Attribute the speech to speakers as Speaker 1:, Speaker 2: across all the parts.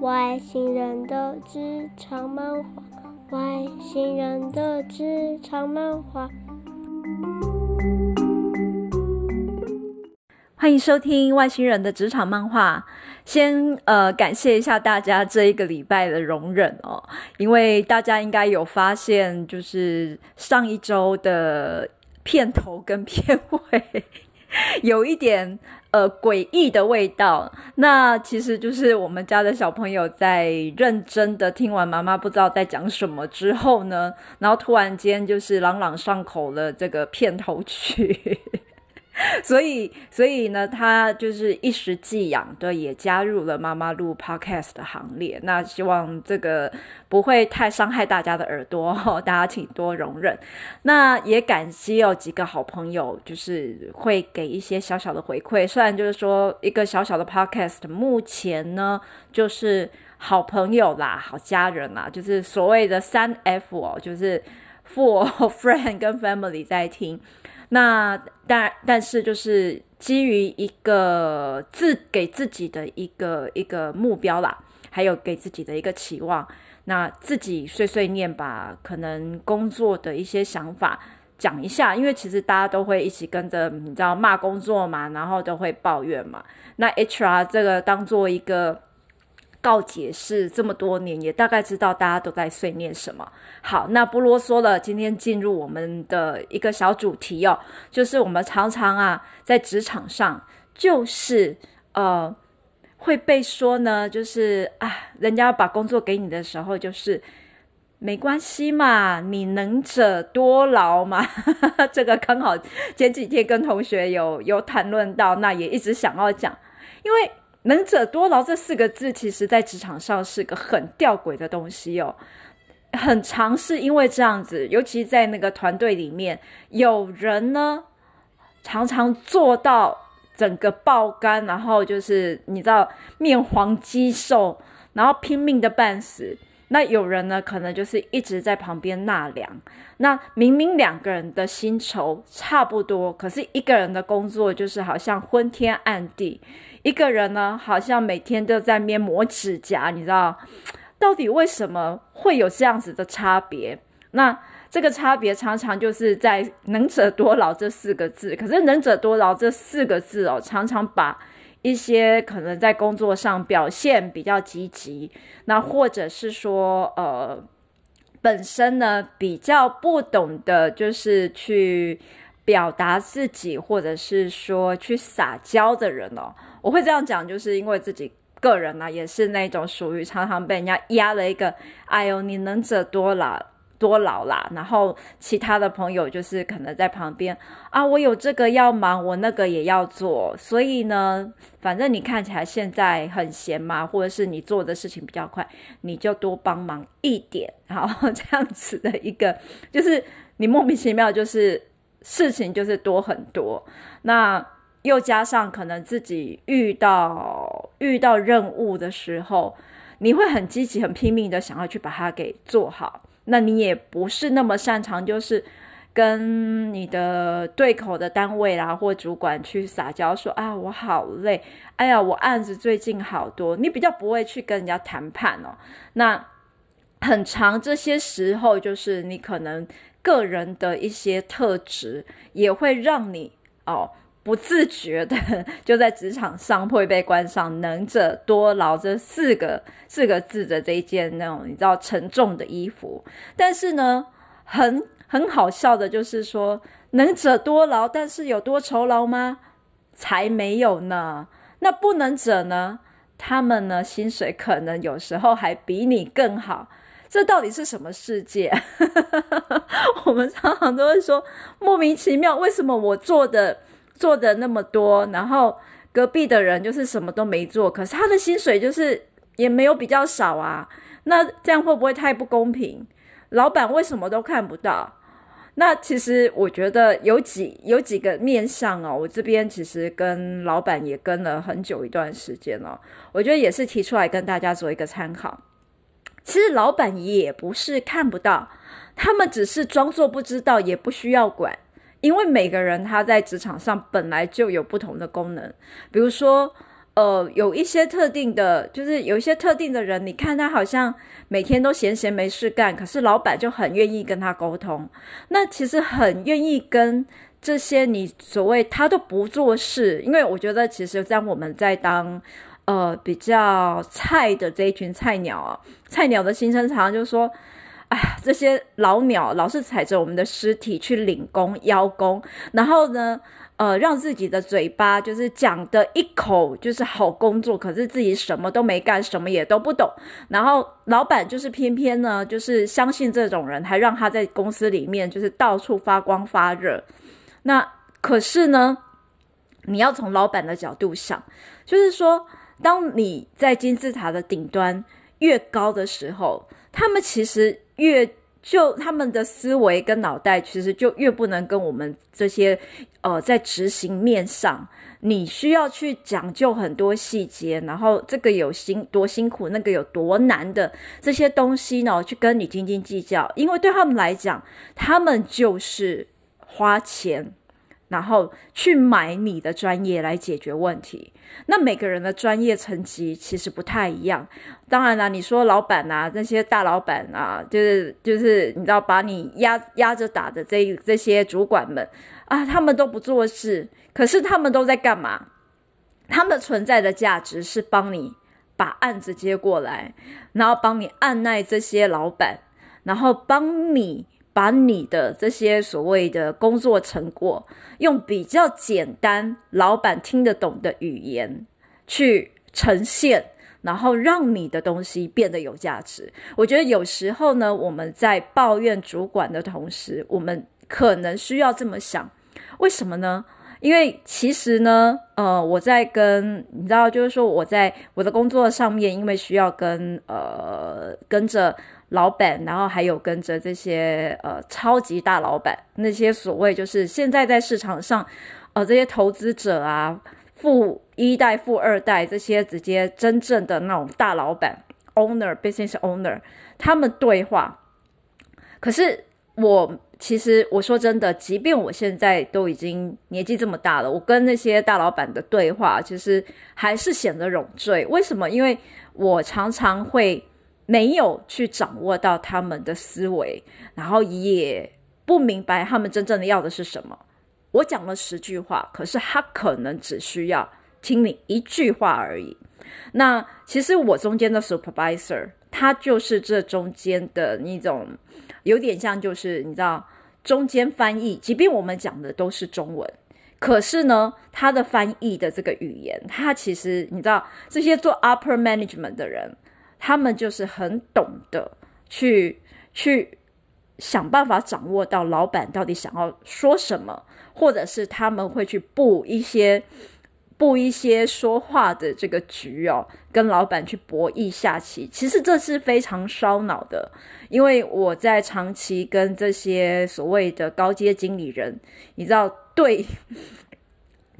Speaker 1: 外星人的职场漫画，外星人的职场漫画。
Speaker 2: 欢迎收听《外星人的职场漫画》。先呃，感谢一下大家这一个礼拜的容忍哦，因为大家应该有发现，就是上一周的片头跟片尾有一点呃诡异的味道。那其实就是我们家的小朋友在认真的听完妈妈不知道在讲什么之后呢，然后突然间就是朗朗上口了这个片头曲。所以，所以呢，他就是一时寄养，的，也加入了妈妈录 podcast 的行列。那希望这个不会太伤害大家的耳朵，大家请多容忍。那也感激有几个好朋友，就是会给一些小小的回馈。虽然就是说一个小小的 podcast，目前呢就是好朋友啦、好家人啦，就是所谓的三 F 哦，就是 for friend 跟 family 在听。那但但是就是基于一个自给自己的一个一个目标啦，还有给自己的一个期望，那自己碎碎念把可能工作的一些想法讲一下，因为其实大家都会一起跟着你知道骂工作嘛，然后都会抱怨嘛，那 HR 这个当做一个。告解室这么多年，也大概知道大家都在碎念什么。好，那不啰嗦了，今天进入我们的一个小主题哦，就是我们常常啊在职场上，就是呃会被说呢，就是啊，人家把工作给你的时候，就是没关系嘛，你能者多劳嘛。这个刚好前几天跟同学有有谈论到，那也一直想要讲，因为。能者多劳这四个字，其实在职场上是个很吊诡的东西哦。很常是因为这样子，尤其在那个团队里面，有人呢常常做到整个爆肝，然后就是你知道面黄肌瘦，然后拼命的半死。那有人呢，可能就是一直在旁边纳凉。那明明两个人的薪酬差不多，可是一个人的工作就是好像昏天暗地。一个人呢，好像每天都在面磨指甲，你知道，到底为什么会有这样子的差别？那这个差别常常就是在“能者多劳”这四个字。可是“能者多劳”这四个字哦，常常把一些可能在工作上表现比较积极，那或者是说，呃，本身呢比较不懂得就是去表达自己，或者是说去撒娇的人哦。我会这样讲，就是因为自己个人呢、也是那种属于常常被人家压了一个，哎呦，你能者多劳多劳啦。然后其他的朋友就是可能在旁边啊，我有这个要忙，我那个也要做，所以呢，反正你看起来现在很闲嘛，或者是你做的事情比较快，你就多帮忙一点，然后，这样子的一个，就是你莫名其妙就是事情就是多很多，那。又加上可能自己遇到遇到任务的时候，你会很积极、很拼命的想要去把它给做好。那你也不是那么擅长，就是跟你的对口的单位啦或主管去撒娇说啊，我好累，哎呀，我案子最近好多。你比较不会去跟人家谈判哦。那很长这些时候，就是你可能个人的一些特质也会让你哦。不自觉的 就在职场上会被冠上“能者多劳”这四个四个字的这一件那种你知道沉重的衣服，但是呢，很很好笑的就是说“能者多劳”，但是有多酬劳吗？才没有呢。那不能者呢？他们呢薪水可能有时候还比你更好。这到底是什么世界？我们常常都会说莫名其妙，为什么我做的？做的那么多，然后隔壁的人就是什么都没做，可是他的薪水就是也没有比较少啊。那这样会不会太不公平？老板为什么都看不到？那其实我觉得有几有几个面向哦。我这边其实跟老板也跟了很久一段时间了，我觉得也是提出来跟大家做一个参考。其实老板也不是看不到，他们只是装作不知道，也不需要管。因为每个人他在职场上本来就有不同的功能，比如说，呃，有一些特定的，就是有一些特定的人，你看他好像每天都闲闲没事干，可是老板就很愿意跟他沟通。那其实很愿意跟这些你所谓他都不做事，因为我觉得其实在我们在当呃比较菜的这一群菜鸟啊，菜鸟的心声常常就说。哎呀，这些老鸟老是踩着我们的尸体去领功邀功，然后呢，呃，让自己的嘴巴就是讲的一口就是好工作，可是自己什么都没干，什么也都不懂。然后老板就是偏偏呢，就是相信这种人，还让他在公司里面就是到处发光发热。那可是呢，你要从老板的角度想，就是说，当你在金字塔的顶端越高的时候，他们其实。越就他们的思维跟脑袋，其实就越不能跟我们这些呃在执行面上，你需要去讲究很多细节，然后这个有辛多辛苦，那个有多难的这些东西呢，去跟你斤斤计较，因为对他们来讲，他们就是花钱。然后去买你的专业来解决问题。那每个人的专业层级其实不太一样。当然啦，你说老板啊，那些大老板啊，就是就是你知道把你压压着打的这这些主管们啊，他们都不做事，可是他们都在干嘛？他们存在的价值是帮你把案子接过来，然后帮你按耐这些老板，然后帮你。把你的这些所谓的工作成果，用比较简单、老板听得懂的语言去呈现，然后让你的东西变得有价值。我觉得有时候呢，我们在抱怨主管的同时，我们可能需要这么想：为什么呢？因为其实呢，呃，我在跟你知道，就是说我在我的工作上面，因为需要跟呃跟着。老板，然后还有跟着这些呃超级大老板，那些所谓就是现在在市场上，呃这些投资者啊，富一代、富二代这些直接真正的那种大老板 owner、business owner，他们对话。可是我其实我说真的，即便我现在都已经年纪这么大了，我跟那些大老板的对话，其实还是显得冗赘。为什么？因为我常常会。没有去掌握到他们的思维，然后也不明白他们真正的要的是什么。我讲了十句话，可是他可能只需要听你一句话而已。那其实我中间的 supervisor，他就是这中间的那种，有点像就是你知道中间翻译。即便我们讲的都是中文，可是呢，他的翻译的这个语言，他其实你知道这些做 upper management 的人。他们就是很懂得去去想办法掌握到老板到底想要说什么，或者是他们会去布一些布一些说话的这个局哦，跟老板去博弈下棋。其实这是非常烧脑的，因为我在长期跟这些所谓的高阶经理人，你知道对。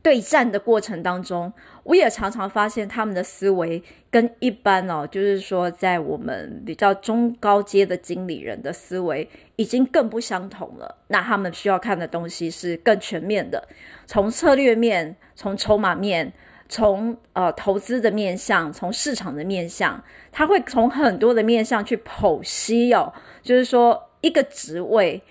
Speaker 2: 对战的过程当中，我也常常发现他们的思维跟一般哦，就是说在我们比较中高阶的经理人的思维已经更不相同了。那他们需要看的东西是更全面的，从策略面、从筹码面、从呃投资的面向、从市场的面向，他会从很多的面向去剖析哦，就是说一个职位。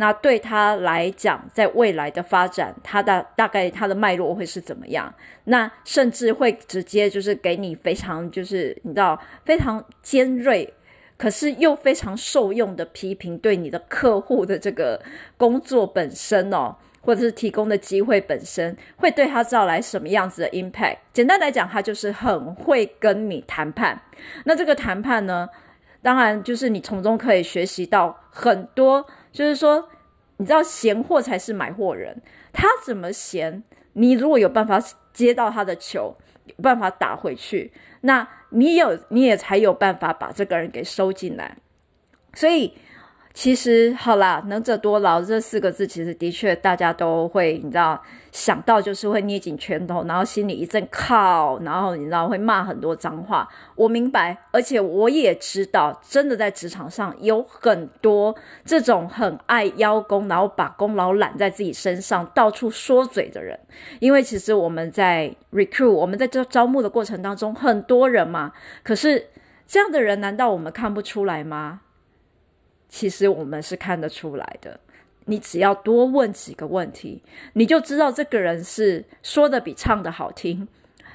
Speaker 2: 那对他来讲，在未来的发展，他的大概他的脉络会是怎么样？那甚至会直接就是给你非常就是你知道非常尖锐，可是又非常受用的批评，对你的客户的这个工作本身哦，或者是提供的机会本身，会对他造来什么样子的 impact？简单来讲，他就是很会跟你谈判。那这个谈判呢，当然就是你从中可以学习到很多。就是说，你知道闲货才是买货人，他怎么闲，你如果有办法接到他的球，有办法打回去，那你有你也才有办法把这个人给收进来。所以，其实好啦，能者多劳这四个字，其实的确大家都会，你知道，想到就是会捏紧拳头，然后心里一阵靠，然后你知道会骂很多脏话。我明白，而且我也知道，真的在职场上有很多这种很爱邀功，然后把功劳揽在自己身上，到处说嘴的人。因为其实我们在 recruit，我们在这招募的过程当中，很多人嘛，可是这样的人，难道我们看不出来吗？其实我们是看得出来的，你只要多问几个问题，你就知道这个人是说的比唱的好听，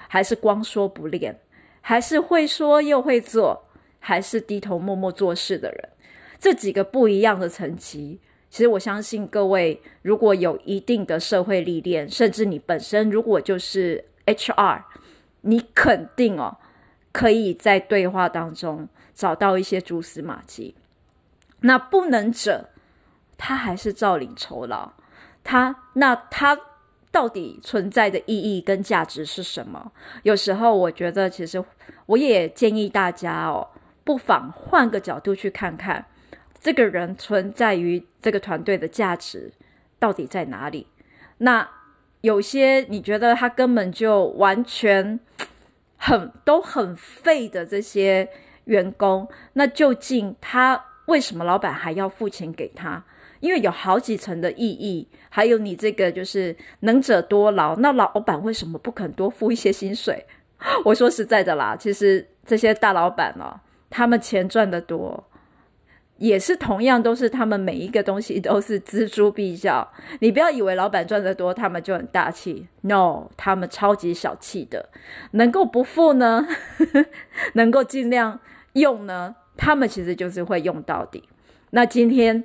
Speaker 2: 还是光说不练，还是会说又会做，还是低头默默做事的人。这几个不一样的层级，其实我相信各位如果有一定的社会历练，甚至你本身如果就是 HR，你肯定哦，可以在对话当中找到一些蛛丝马迹。那不能者，他还是照领酬劳，他那他到底存在的意义跟价值是什么？有时候我觉得，其实我也建议大家哦，不妨换个角度去看看，这个人存在于这个团队的价值到底在哪里？那有些你觉得他根本就完全很都很废的这些员工，那究竟他？为什么老板还要付钱给他？因为有好几层的意义，还有你这个就是能者多劳。那老板为什么不肯多付一些薪水？我说实在的啦，其实这些大老板哦，他们钱赚得多，也是同样都是他们每一个东西都是锱铢必较。你不要以为老板赚得多，他们就很大气。No，他们超级小气的。能够不付呢？能够尽量用呢？他们其实就是会用到底。那今天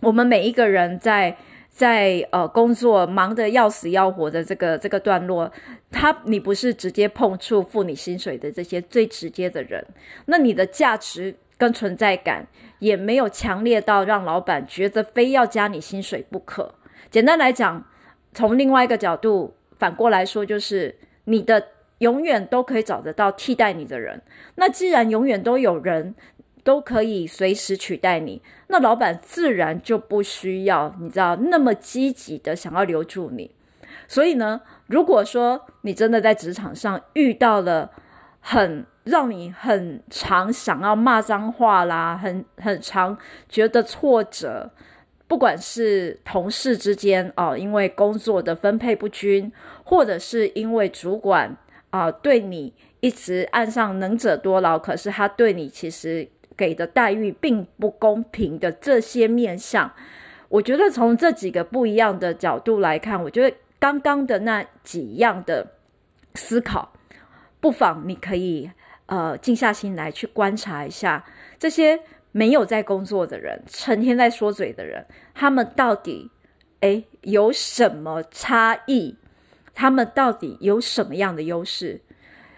Speaker 2: 我们每一个人在在呃工作忙得要死要活的这个这个段落，他你不是直接碰触付你薪水的这些最直接的人，那你的价值跟存在感也没有强烈到让老板觉得非要加你薪水不可。简单来讲，从另外一个角度反过来说，就是你的。永远都可以找得到替代你的人。那既然永远都有人都可以随时取代你，那老板自然就不需要你知道那么积极的想要留住你。所以呢，如果说你真的在职场上遇到了很让你很常想要骂脏话啦，很很常觉得挫折，不管是同事之间哦，因为工作的分配不均，或者是因为主管。啊，对你一直按上能者多劳，可是他对你其实给的待遇并不公平的这些面相，我觉得从这几个不一样的角度来看，我觉得刚刚的那几样的思考，不妨你可以呃静下心来去观察一下这些没有在工作的人，成天在说嘴的人，他们到底诶有什么差异？他们到底有什么样的优势？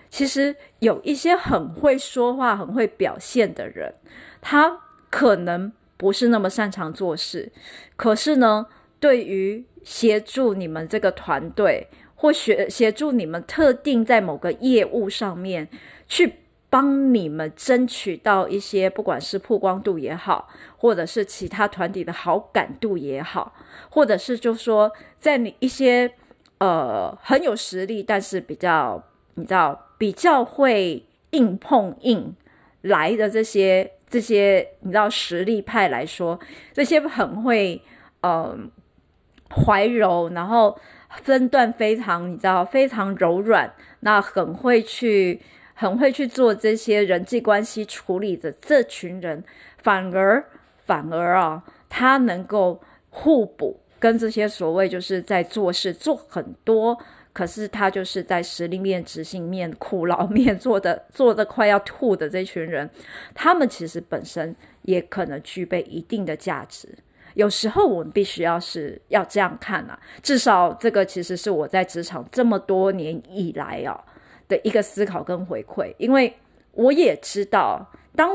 Speaker 2: 其实有一些很会说话、很会表现的人，他可能不是那么擅长做事，可是呢，对于协助你们这个团队，或协协助你们特定在某个业务上面，去帮你们争取到一些，不管是曝光度也好，或者是其他团体的好感度也好，或者是就说在你一些。呃，很有实力，但是比较你知道，比较会硬碰硬来的这些这些你知道实力派来说，这些很会呃怀柔，然后分段非常你知道非常柔软，那很会去很会去做这些人际关系处理的这群人，反而反而啊，他能够互补。跟这些所谓就是在做事做很多，可是他就是在实力面、执行面、苦劳面做的 做的快要吐的这群人，他们其实本身也可能具备一定的价值。有时候我们必须要是要这样看啊，至少这个其实是我在职场这么多年以来啊的一个思考跟回馈，因为我也知道，当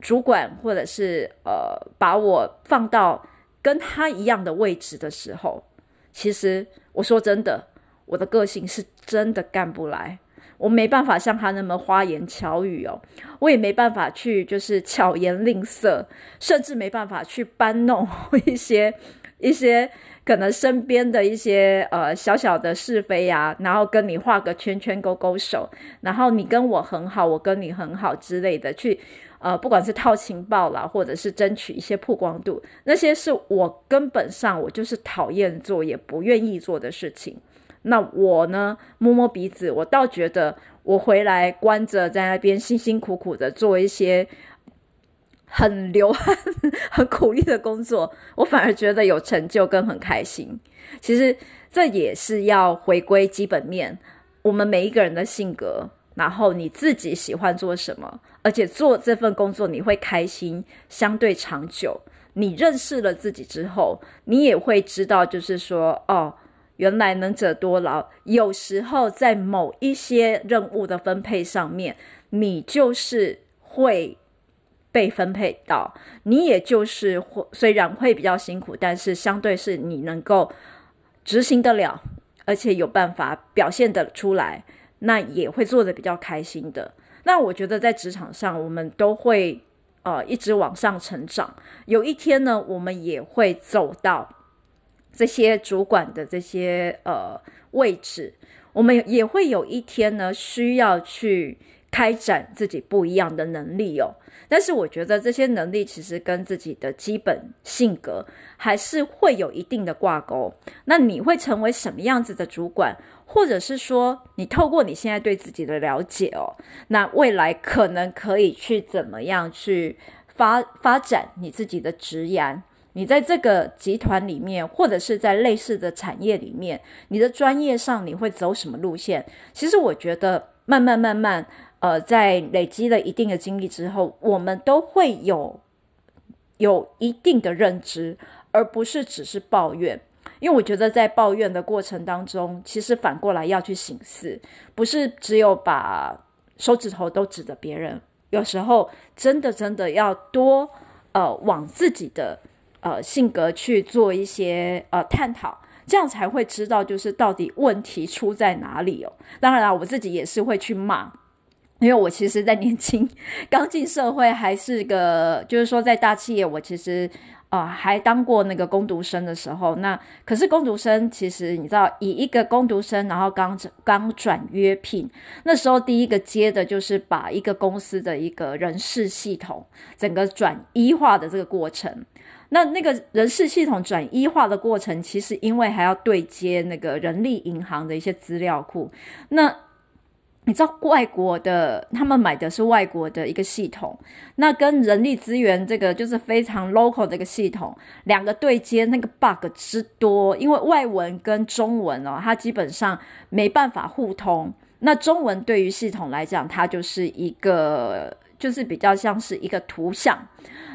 Speaker 2: 主管或者是呃把我放到。跟他一样的位置的时候，其实我说真的，我的个性是真的干不来。我没办法像他那么花言巧语哦，我也没办法去就是巧言令色，甚至没办法去搬弄 一些一些可能身边的一些呃小小的是非呀、然后跟你画个圈圈勾勾手，然后你跟我很好，我跟你很好之类的去呃，不管是套情报啦，或者是争取一些曝光度，那些是我根本上我就是讨厌做也不愿意做的事情。那我呢，摸摸鼻子，我倒觉得我回来关着在那边辛辛苦苦的做一些很流汗、很苦力的工作，我反而觉得有成就跟很开心。其实这也是要回归基本面，我们每一个人的性格，然后你自己喜欢做什么，而且做这份工作你会开心，相对长久。你认识了自己之后，你也会知道，就是说，哦。原来能者多劳，有时候在某一些任务的分配上面，你就是会被分配到，你也就是会虽然会比较辛苦，但是相对是你能够执行得了，而且有办法表现得出来，那也会做的比较开心的。那我觉得在职场上，我们都会呃一直往上成长，有一天呢，我们也会走到。这些主管的这些呃位置，我们也会有一天呢，需要去开展自己不一样的能力哦。但是我觉得这些能力其实跟自己的基本性格还是会有一定的挂钩。那你会成为什么样子的主管，或者是说你透过你现在对自己的了解哦，那未来可能可以去怎么样去发发展你自己的职涯？你在这个集团里面，或者是在类似的产业里面，你的专业上你会走什么路线？其实我觉得，慢慢慢慢，呃，在累积了一定的经历之后，我们都会有有一定的认知，而不是只是抱怨。因为我觉得，在抱怨的过程当中，其实反过来要去省思，不是只有把手指头都指着别人，有时候真的真的要多呃往自己的。呃，性格去做一些呃探讨，这样才会知道就是到底问题出在哪里哦。当然啦，我自己也是会去骂，因为我其实，在年轻刚进社会，还是个就是说在大企业，我其实啊、呃、还当过那个工读生的时候。那可是工读生，其实你知道，以一个工读生，然后刚刚转约聘，那时候第一个接的就是把一个公司的一个人事系统整个转 E 化的这个过程。那那个人事系统转 E 化的过程，其实因为还要对接那个人力银行的一些资料库。那你知道外国的，他们买的是外国的一个系统，那跟人力资源这个就是非常 local 的一个系统，两个对接那个 bug 之多，因为外文跟中文哦，它基本上没办法互通。那中文对于系统来讲，它就是一个。就是比较像是一个图像，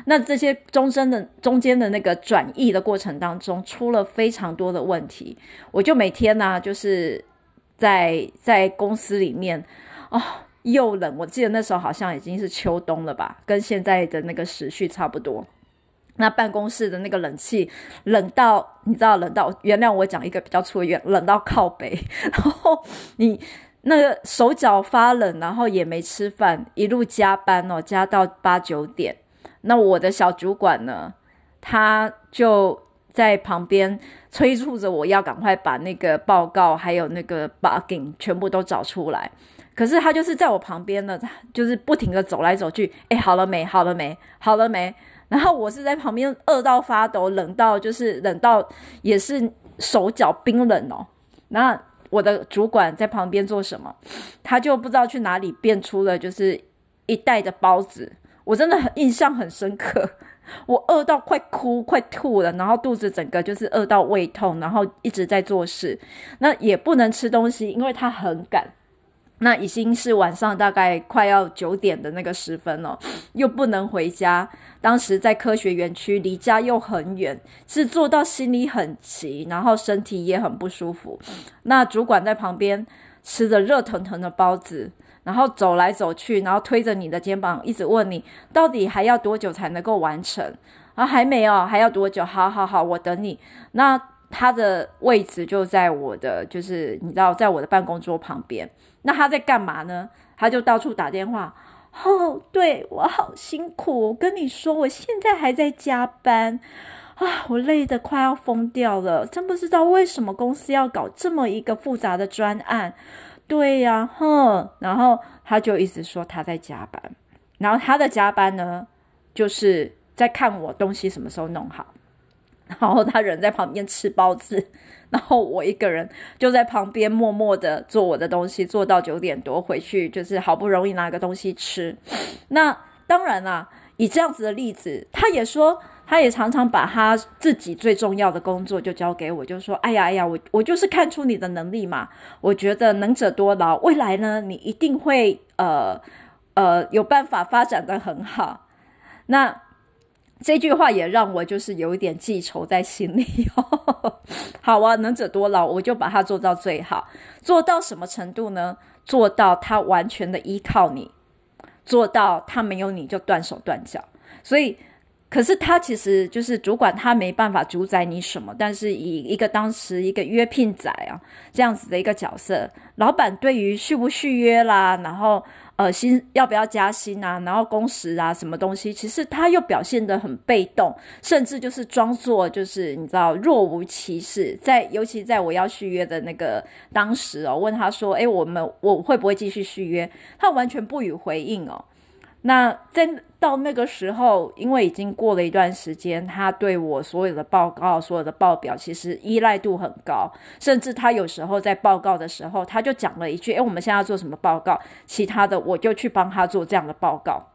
Speaker 2: 那这些中间的中间的那个转译的过程当中，出了非常多的问题。我就每天呢、就是在在公司里面，哦，又冷。我记得那时候好像已经是秋冬了吧，跟现在的那个时序差不多。那办公室的那个冷气冷到，你知道冷到，原谅我讲一个比较粗的，冷到靠北，然后你。那个手脚发冷，然后也没吃饭，一路加班哦，加到八九点。那我的小主管呢，他就在旁边催促着我要赶快把那个报告还有那个 buging 全部都找出来。可是他就是在我旁边呢，就是不停的走来走去。哎，好了没？好了没？好了没？然后我是在旁边饿到发抖，冷到就是冷到也是手脚冰冷哦。那。我的主管在旁边做什么？他就不知道去哪里变出了就是一袋的包子，我真的很印象很深刻。我饿到快哭快吐了，然后肚子整个就是饿到胃痛，然后一直在做事，那也不能吃东西，因为他很赶。那已经是晚上大概快要九点的那个时分了，又不能回家。当时在科学园区，离家又很远，是做到心里很急，然后身体也很不舒服。那主管在旁边吃着热腾腾的包子，然后走来走去，然后推着你的肩膀，一直问你到底还要多久才能够完成？啊，还没有，还要多久？好好好，我等你。那他的位置就在我的，就是你知道，在我的办公桌旁边。那他在干嘛呢？他就到处打电话。哦，对，我好辛苦，我跟你说，我现在还在加班啊，我累得快要疯掉了，真不知道为什么公司要搞这么一个复杂的专案。对呀，哼，然后他就一直说他在加班，然后他的加班呢，就是在看我东西什么时候弄好。然后他人在旁边吃包子，然后我一个人就在旁边默默的做我的东西，做到九点多回去，就是好不容易拿个东西吃。那当然啦，以这样子的例子，他也说，他也常常把他自己最重要的工作就交给我，就说：“哎呀，哎呀，我我就是看出你的能力嘛，我觉得能者多劳，未来呢，你一定会呃呃有办法发展的很好。”那。这句话也让我就是有一点记仇在心里哦。好啊，能者多劳，我就把它做到最好。做到什么程度呢？做到他完全的依靠你，做到他没有你就断手断脚。所以，可是他其实就是主管，他没办法主宰你什么。但是以一个当时一个约聘仔啊这样子的一个角色，老板对于续不续约啦，然后。呃，薪要不要加薪啊？然后工时啊，什么东西？其实他又表现得很被动，甚至就是装作就是你知道若无其事。在尤其在我要续约的那个当时哦，问他说：“诶，我们我会不会继续续约？”他完全不予回应哦。那在到那个时候，因为已经过了一段时间，他对我所有的报告、所有的报表，其实依赖度很高。甚至他有时候在报告的时候，他就讲了一句：“诶，我们现在要做什么报告？其他的我就去帮他做这样的报告。”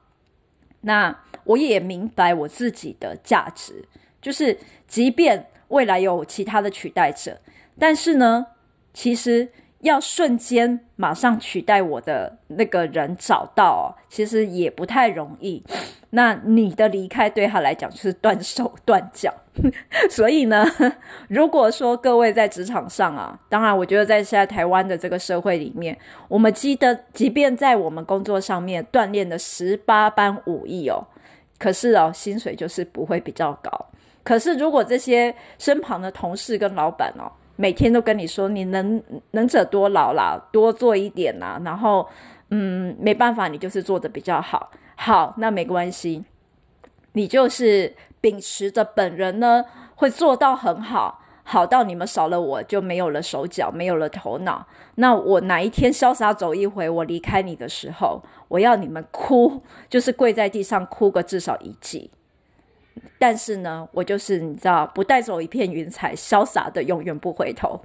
Speaker 2: 那我也明白我自己的价值，就是即便未来有其他的取代者，但是呢，其实。要瞬间马上取代我的那个人找到，其实也不太容易。那你的离开对他来讲就是断手断脚。所以呢，如果说各位在职场上啊，当然我觉得在现在台湾的这个社会里面，我们记得，即便在我们工作上面锻炼的十八般武艺哦，可是哦，薪水就是不会比较高。可是如果这些身旁的同事跟老板哦，每天都跟你说，你能能者多劳啦，多做一点啦。然后，嗯，没办法，你就是做得比较好。好，那没关系，你就是秉持着本人呢，会做到很好，好到你们少了我就没有了手脚，没有了头脑。那我哪一天潇洒走一回，我离开你的时候，我要你们哭，就是跪在地上哭个至少一季。但是呢，我就是你知道，不带走一片云彩，潇洒的永远不回头。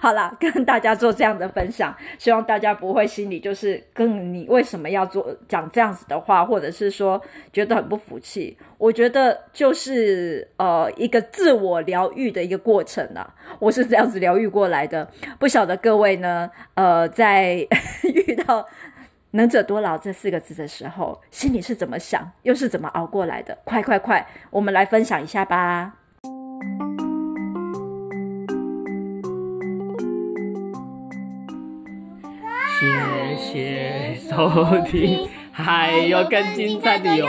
Speaker 2: 好啦，跟大家做这样的分享，希望大家不会心里就是跟你为什么要做讲这样子的话，或者是说觉得很不服气。我觉得就是呃一个自我疗愈的一个过程啊，我是这样子疗愈过来的。不晓得各位呢，呃，在 遇到。能者多劳这四个字的时候，心里是怎么想，又是怎么熬过来的？快快快，我们来分享一下吧！谢谢收听，还有更精彩的哟。